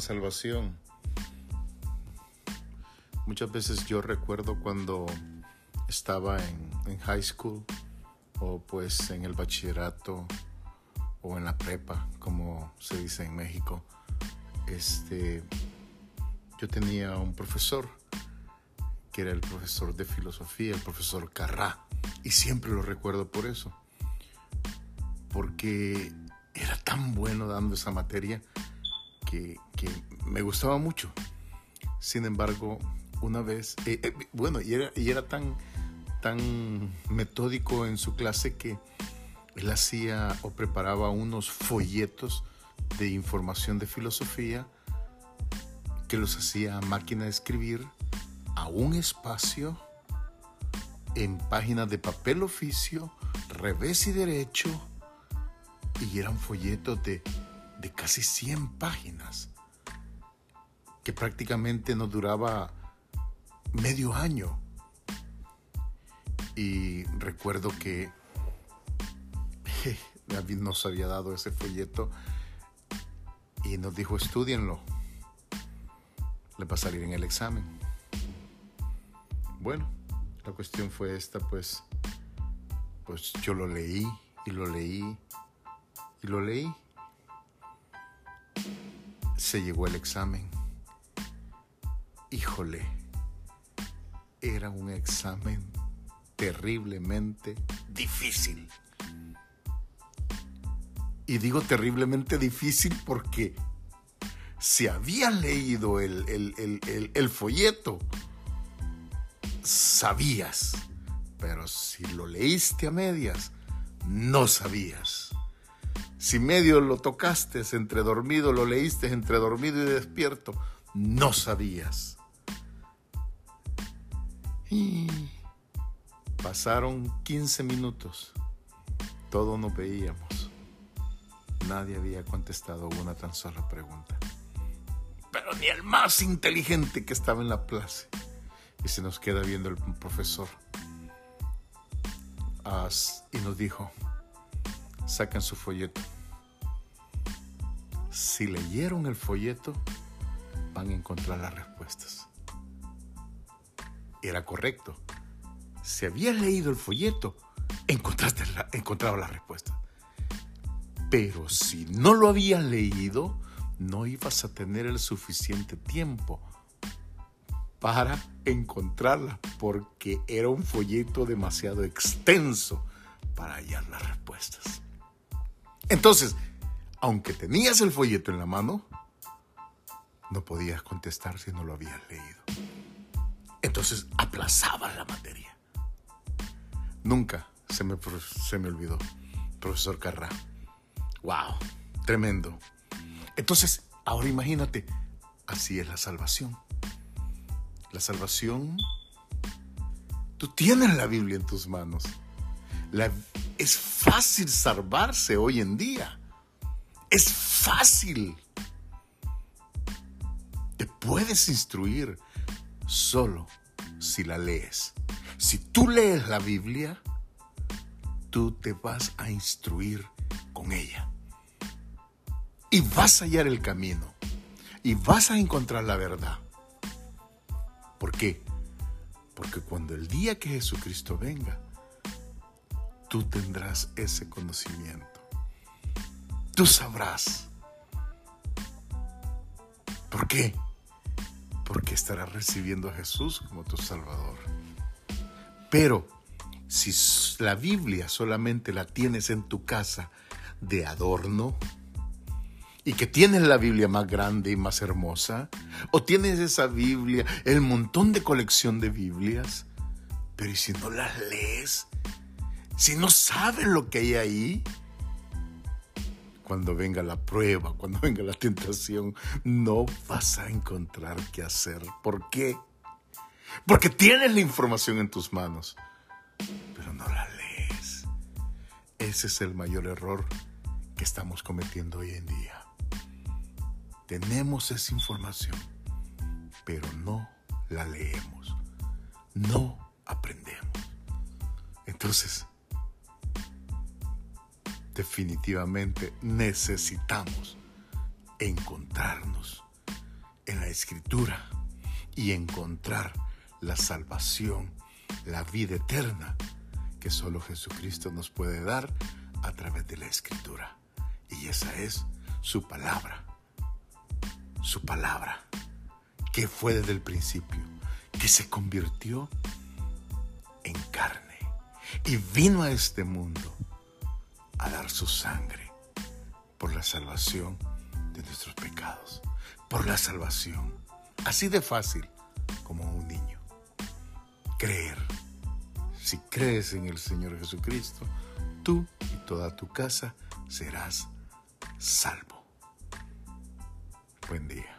salvación. Muchas veces yo recuerdo cuando estaba en, high school o pues en el bachillerato o en la prepa, como se dice en México. Este, yo tenía un profesor que era el profesor de filosofía, el profesor Carrá, y siempre lo recuerdo por eso, porque era tan bueno dando esa materia que, me gustaba mucho. Sin embargo, una vez, eh, eh, bueno, y era, y era tan, tan metódico en su clase que él hacía o preparaba unos folletos de información de filosofía que los hacía a máquina de escribir a un espacio en páginas de papel oficio, revés y derecho, y eran folletos de, de casi 100 páginas, que prácticamente nos duraba medio año. Y recuerdo que David nos había dado ese folleto y nos dijo, estudienlo, le va a salir en el examen. Bueno, la cuestión fue esta, pues, pues yo lo leí y lo leí y lo leí. Se llegó el examen. Híjole, era un examen terriblemente difícil. Y digo terriblemente difícil porque si había leído el, el, folleto, sabías. Pero si lo leíste a medias, no sabías. Si medio lo tocaste entre dormido, lo leíste entre dormido y despierto, no sabías. Pasaron 15 minutos. Todos nos veíamos. Nadie había contestado una tan sola pregunta. Pero ni el más inteligente que estaba en la clase. Y se nos queda viendo el profesor. y nos dijo, saquen su folleto. Si leyeron el folleto, van a encontrar las respuestas. Era correcto. Si habías leído el folleto, encontraste la, encontraba la respuesta. Pero si no lo habías leído, no ibas a tener el suficiente tiempo para encontrarla, porque era un folleto demasiado extenso para hallar las respuestas. Entonces, aunque tenías el folleto en la mano, no podías contestar si no lo habías leído. Entonces aplazabas la materia. Nunca se me, se me olvidó, profesor Carrá. ¡Wow! Tremendo. Entonces, ahora imagínate, así es la salvación. La salvación, tú tienes la Biblia en tus manos. Es fácil salvarse hoy en día. Es fácil. Te puedes instruir solo si la lees. Si tú lees la Biblia, tú te vas a instruir con ella. Y vas a hallar el camino. Y vas a encontrar la verdad. ¿Por qué? Porque cuando el día que Jesucristo venga, tú tendrás ese conocimiento. Tú sabrás. ¿Por qué? Porque estarás recibiendo a Jesús como tu Salvador. Pero si la Biblia solamente la tienes en tu casa de adorno, y que tienes la Biblia más grande y más hermosa, o tienes esa Biblia, el montón de colección de Biblias, pero ¿y si no las lees? Si no sabes lo que hay ahí, cuando venga la prueba, cuando venga la tentación, no vas a encontrar qué hacer. ¿Por qué? Porque tienes la información en tus manos, pero no la lees. Ese es el mayor error que estamos cometiendo hoy en día. Tenemos esa información, pero no la leemos, no aprendemos. Entonces, definitivamente necesitamos encontrarnos en la escritura y encontrar la salvación, la vida eterna que solo Jesucristo nos puede dar a través de la escritura. Y esa es su palabra. Su palabra, que fue desde el principio, que se convirtió en carne y vino a este mundo a dar su sangre por la salvación de nuestros pecados, por la salvación, así de fácil como un niño. Creer. Si crees en el Señor Jesucristo, tú y toda tu casa serás salvo. Buen día.